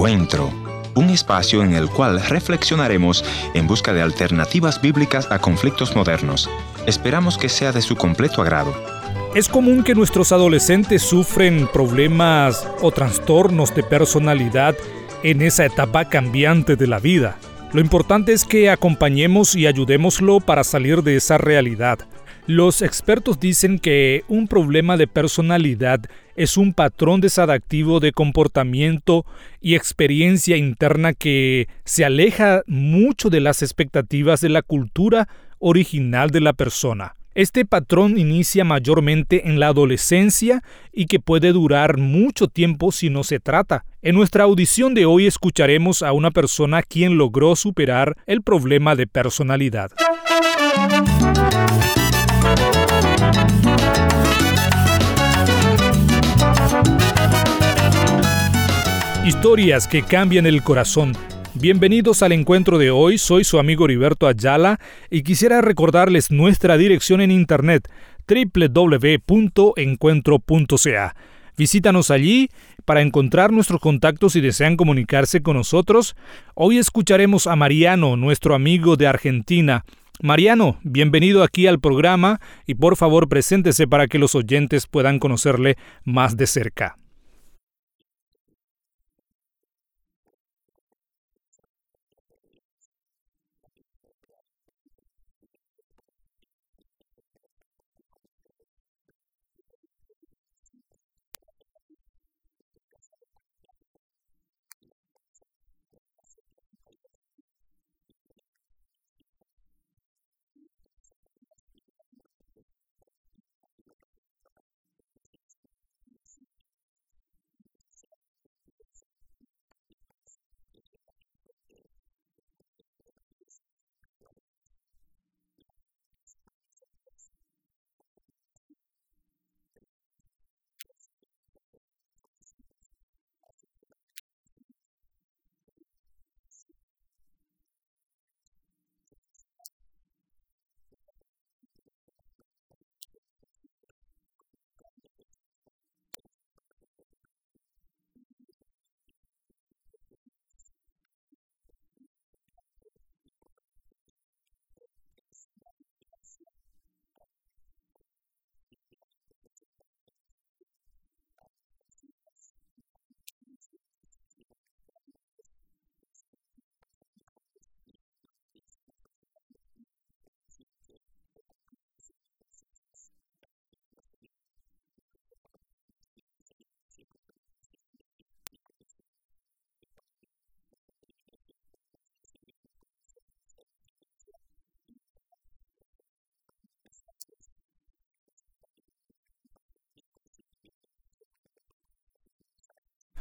Un espacio en el cual reflexionaremos en busca de alternativas bíblicas a conflictos modernos. Esperamos que sea de su completo agrado. Es común que nuestros adolescentes sufren problemas o trastornos de personalidad en esa etapa cambiante de la vida. Lo importante es que acompañemos y ayudémoslo para salir de esa realidad. Los expertos dicen que un problema de personalidad es un patrón desadaptivo de comportamiento y experiencia interna que se aleja mucho de las expectativas de la cultura original de la persona. Este patrón inicia mayormente en la adolescencia y que puede durar mucho tiempo si no se trata. En nuestra audición de hoy escucharemos a una persona quien logró superar el problema de personalidad. Historias que cambian el corazón. Bienvenidos al encuentro de hoy, soy su amigo Heriberto Ayala y quisiera recordarles nuestra dirección en internet www.encuentro.ca. Visítanos allí para encontrar nuestros contactos si desean comunicarse con nosotros. Hoy escucharemos a Mariano, nuestro amigo de Argentina. Mariano, bienvenido aquí al programa y por favor preséntese para que los oyentes puedan conocerle más de cerca.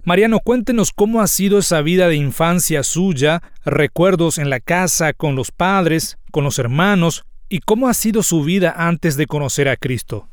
Mariano, cuéntenos cómo ha sido esa vida de infancia suya, recuerdos en la casa, con los padres, con los hermanos, y cómo ha sido su vida antes de conocer a Cristo.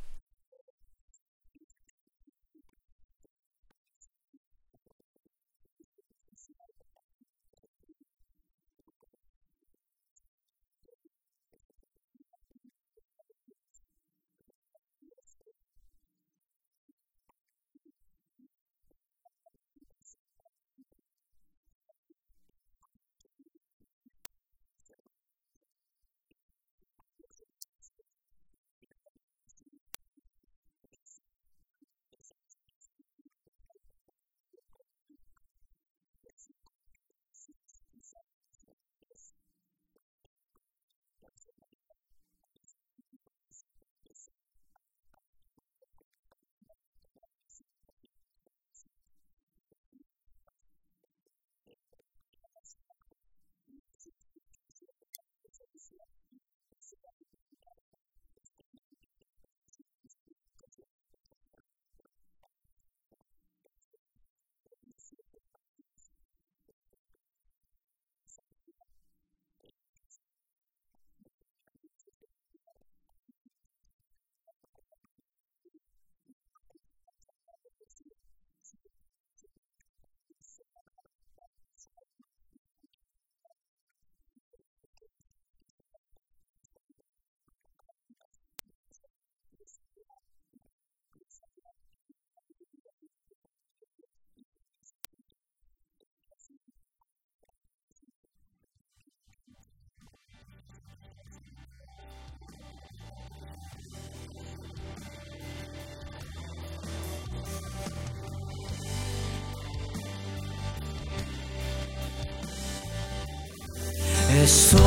Estoy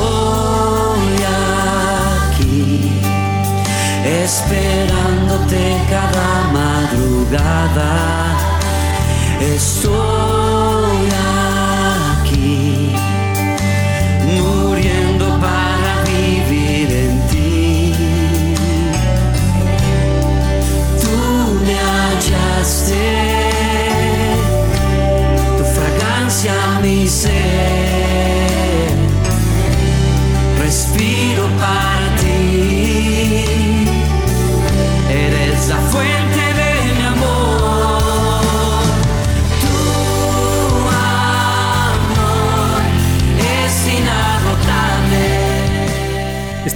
aquí esperándote cada madrugada. Estoy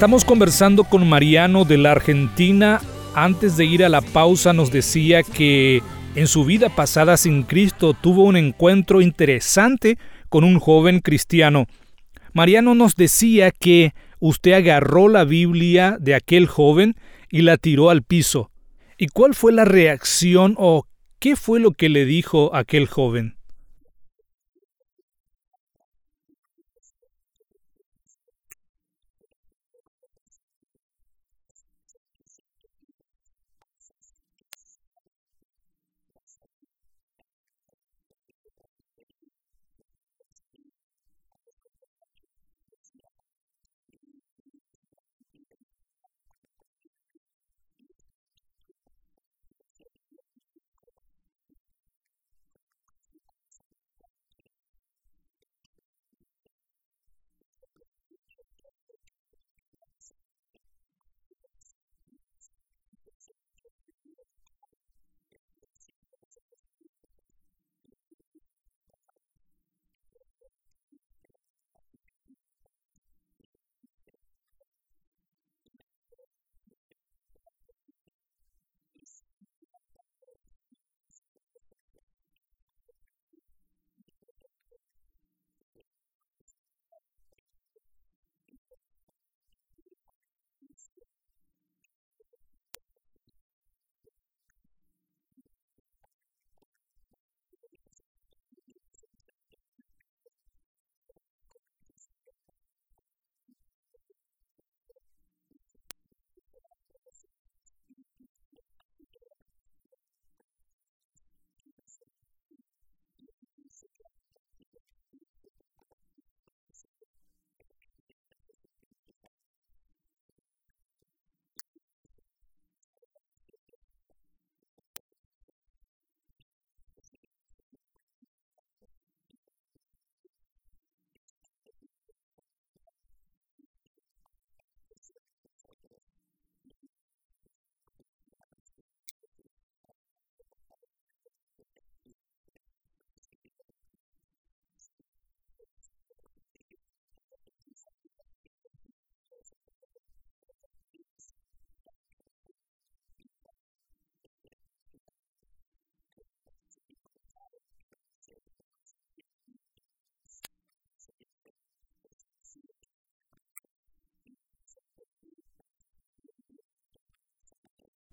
Estamos conversando con Mariano de la Argentina. Antes de ir a la pausa nos decía que en su vida pasada sin Cristo tuvo un encuentro interesante con un joven cristiano. Mariano nos decía que usted agarró la Biblia de aquel joven y la tiró al piso. ¿Y cuál fue la reacción o qué fue lo que le dijo aquel joven?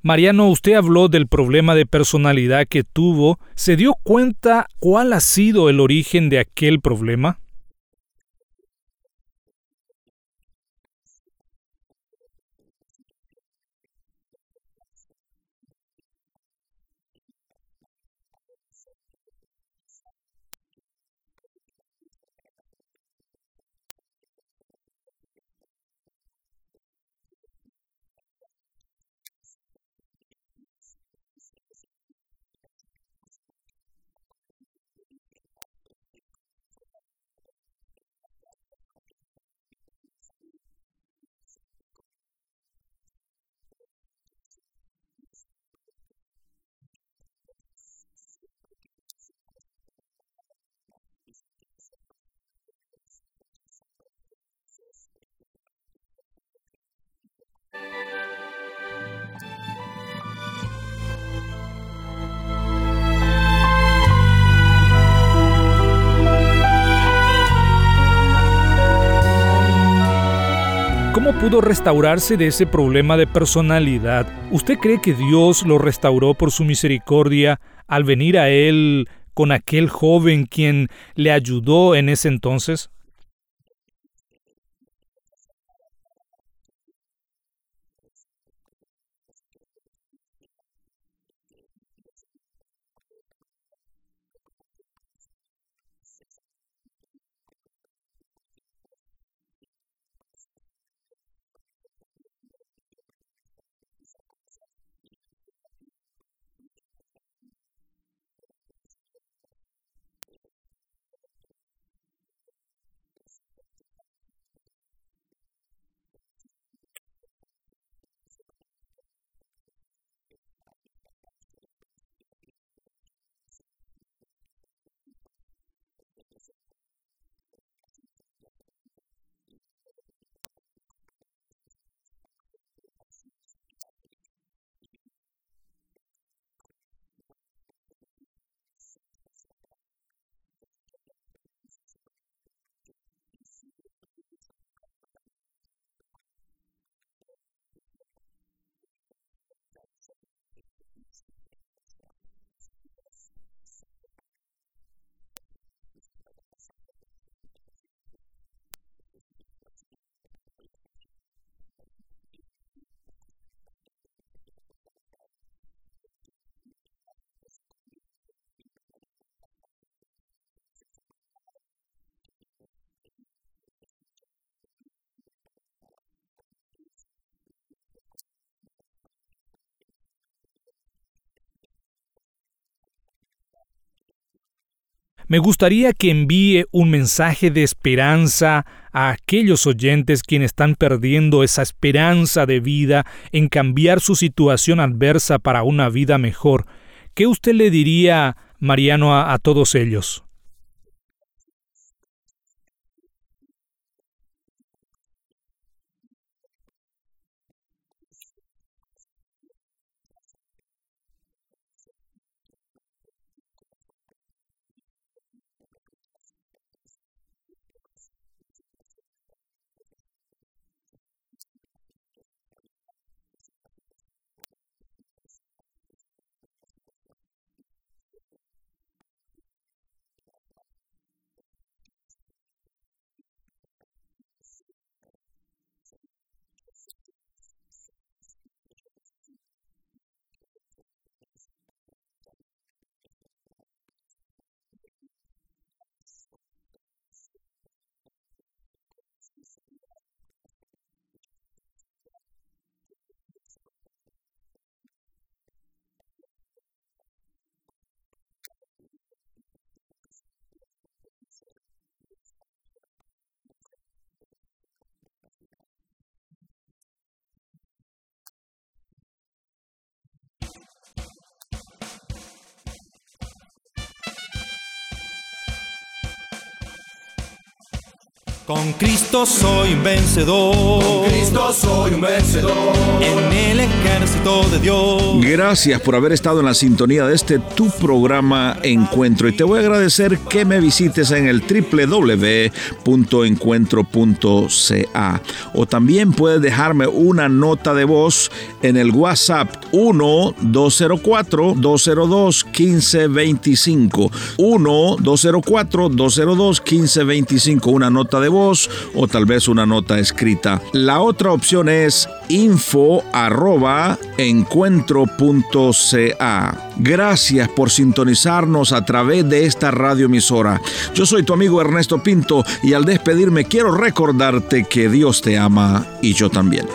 Mariano, usted habló del problema de personalidad que tuvo. ¿Se dio cuenta cuál ha sido el origen de aquel problema? ¿Cómo pudo restaurarse de ese problema de personalidad? ¿Usted cree que Dios lo restauró por su misericordia al venir a él con aquel joven quien le ayudó en ese entonces? Me gustaría que envíe un mensaje de esperanza a aquellos oyentes quienes están perdiendo esa esperanza de vida en cambiar su situación adversa para una vida mejor. ¿Qué usted le diría, Mariano, a, a todos ellos? Con Cristo soy un vencedor. Con Cristo soy un vencedor. En el ejército de Dios. Gracias por haber estado en la sintonía de este tu programa Encuentro. Y te voy a agradecer que me visites en el www.encuentro.ca. O también puedes dejarme una nota de voz en el WhatsApp 1-204-202-1525. 1-204-202-1525. Una nota de voz o tal vez una nota escrita. La otra opción es info arroba encuentro.ca. Gracias por sintonizarnos a través de esta radioemisora. Yo soy tu amigo Ernesto Pinto y al despedirme quiero recordarte que Dios te ama y yo también.